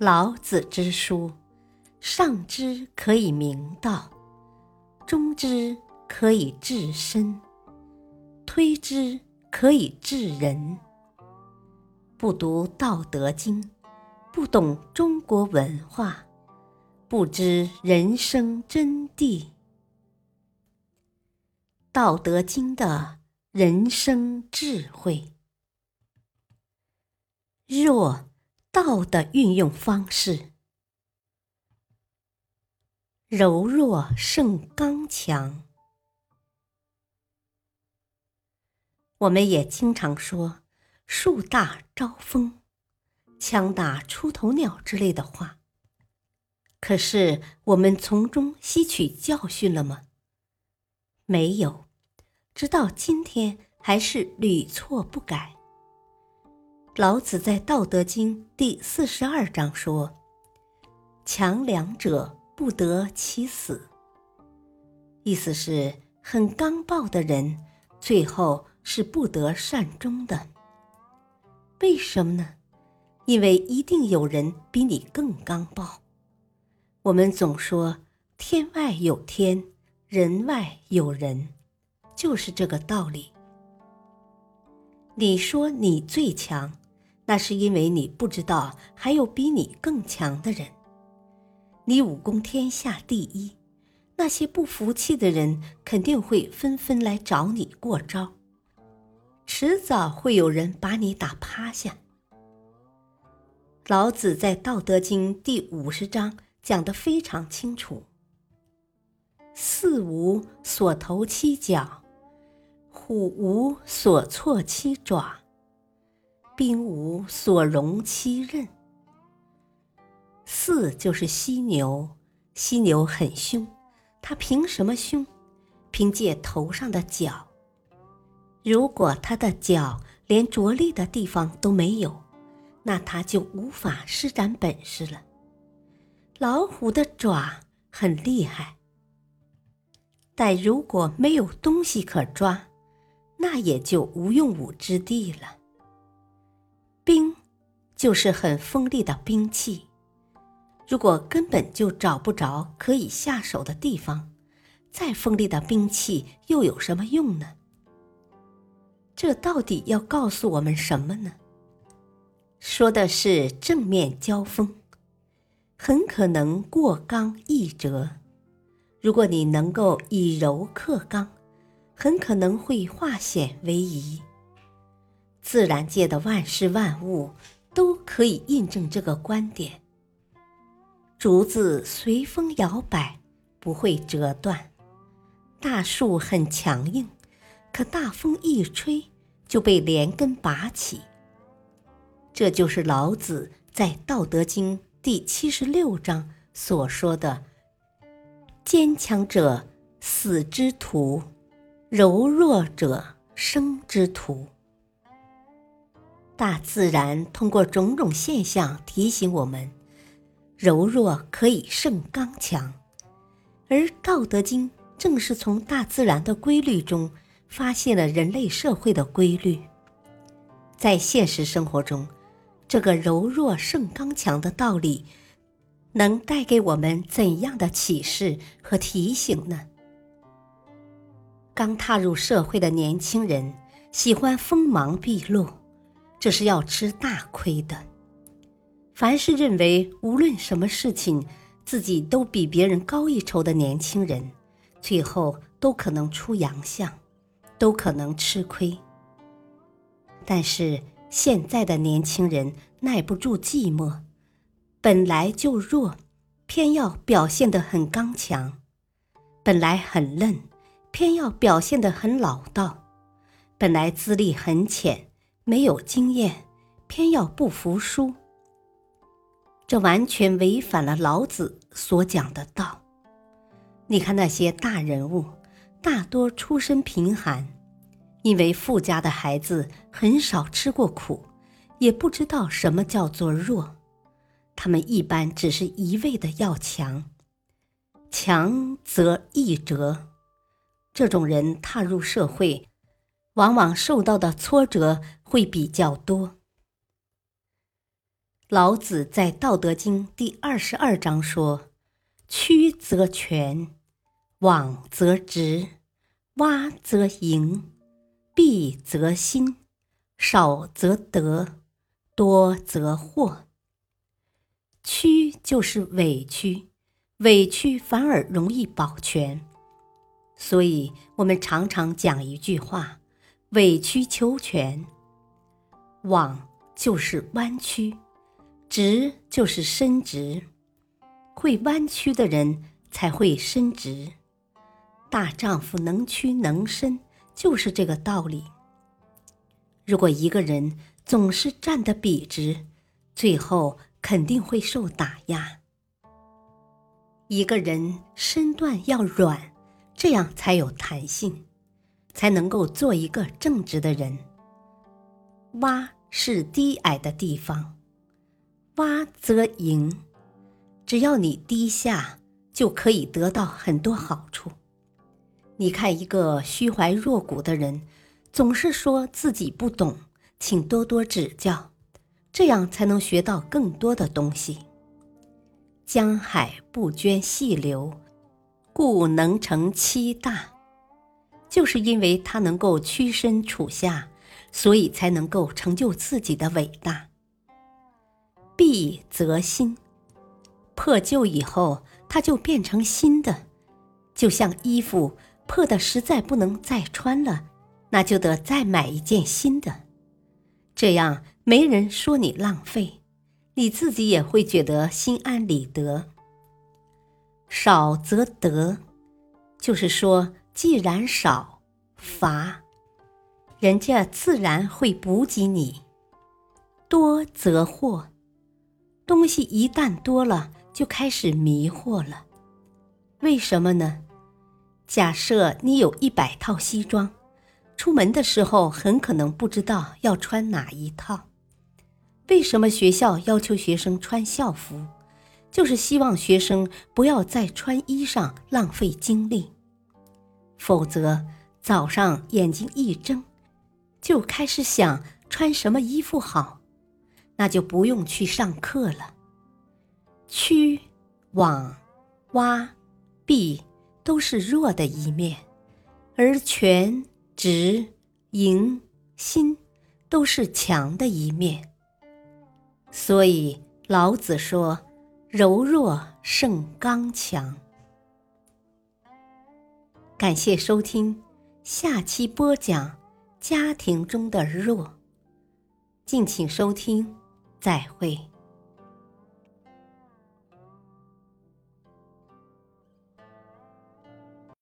老子之书，上之可以明道，中之可以治身，推之可以治人。不读《道德经》，不懂中国文化，不知人生真谛。《道德经》的人生智慧，若。道的运用方式，柔弱胜刚强。我们也经常说“树大招风，枪打出头鸟”之类的话。可是，我们从中吸取教训了吗？没有，直到今天还是屡错不改。老子在《道德经》第四十二章说：“强梁者不得其死。”意思是很刚暴的人，最后是不得善终的。为什么呢？因为一定有人比你更刚暴。我们总说“天外有天，人外有人”，就是这个道理。你说你最强。那是因为你不知道还有比你更强的人。你武功天下第一，那些不服气的人肯定会纷纷来找你过招，迟早会有人把你打趴下。老子在《道德经》第五十章讲得非常清楚：“四无所投其脚，虎无所措其爪。”兵无所容其刃。四就是犀牛，犀牛很凶，它凭什么凶？凭借头上的角。如果它的角连着力的地方都没有，那它就无法施展本事了。老虎的爪很厉害，但如果没有东西可抓，那也就无用武之地了。兵，就是很锋利的兵器。如果根本就找不着可以下手的地方，再锋利的兵器又有什么用呢？这到底要告诉我们什么呢？说的是正面交锋，很可能过刚易折。如果你能够以柔克刚，很可能会化险为夷。自然界的万事万物都可以印证这个观点。竹子随风摇摆，不会折断；大树很强硬，可大风一吹就被连根拔起。这就是老子在《道德经》第七十六章所说的：“坚强者死之徒，柔弱者生之徒。”大自然通过种种现象提醒我们，柔弱可以胜刚强，而《道德经》正是从大自然的规律中发现了人类社会的规律。在现实生活中，这个柔弱胜刚强的道理，能带给我们怎样的启示和提醒呢？刚踏入社会的年轻人喜欢锋芒毕露。这是要吃大亏的。凡是认为无论什么事情自己都比别人高一筹的年轻人，最后都可能出洋相，都可能吃亏。但是现在的年轻人耐不住寂寞，本来就弱，偏要表现得很刚强；本来很嫩，偏要表现得很老道；本来资历很浅。没有经验，偏要不服输，这完全违反了老子所讲的道。你看那些大人物，大多出身贫寒，因为富家的孩子很少吃过苦，也不知道什么叫做弱，他们一般只是一味的要强，强则易折。这种人踏入社会，往往受到的挫折。会比较多。老子在《道德经》第二十二章说：“曲则全，枉则直，洼则盈，敝则新，少则得，多则惑。”曲就是委屈，委屈反而容易保全。所以我们常常讲一句话：“委曲求全。”枉就是弯曲，直就是伸直。会弯曲的人才会伸直。大丈夫能屈能伸，就是这个道理。如果一个人总是站得笔直，最后肯定会受打压。一个人身段要软。这样才有弹性，才能够做一个正直的人。洼是低矮的地方，洼则盈。只要你低下，就可以得到很多好处。你看，一个虚怀若谷的人，总是说自己不懂，请多多指教，这样才能学到更多的东西。江海不捐细流。故能成七大，就是因为他能够屈身处下，所以才能够成就自己的伟大。敝则新，破旧以后，它就变成新的，就像衣服破的实在不能再穿了，那就得再买一件新的，这样没人说你浪费，你自己也会觉得心安理得。少则得，就是说，既然少，乏，人家自然会补给你；多则惑，东西一旦多了，就开始迷惑了。为什么呢？假设你有一百套西装，出门的时候很可能不知道要穿哪一套。为什么学校要求学生穿校服？就是希望学生不要在穿衣上浪费精力，否则早上眼睛一睁，就开始想穿什么衣服好，那就不用去上课了。曲、枉、洼、敝都是弱的一面，而全、直、盈、新都是强的一面。所以老子说。柔弱胜刚强。感谢收听，下期播讲家庭中的弱。敬请收听，再会。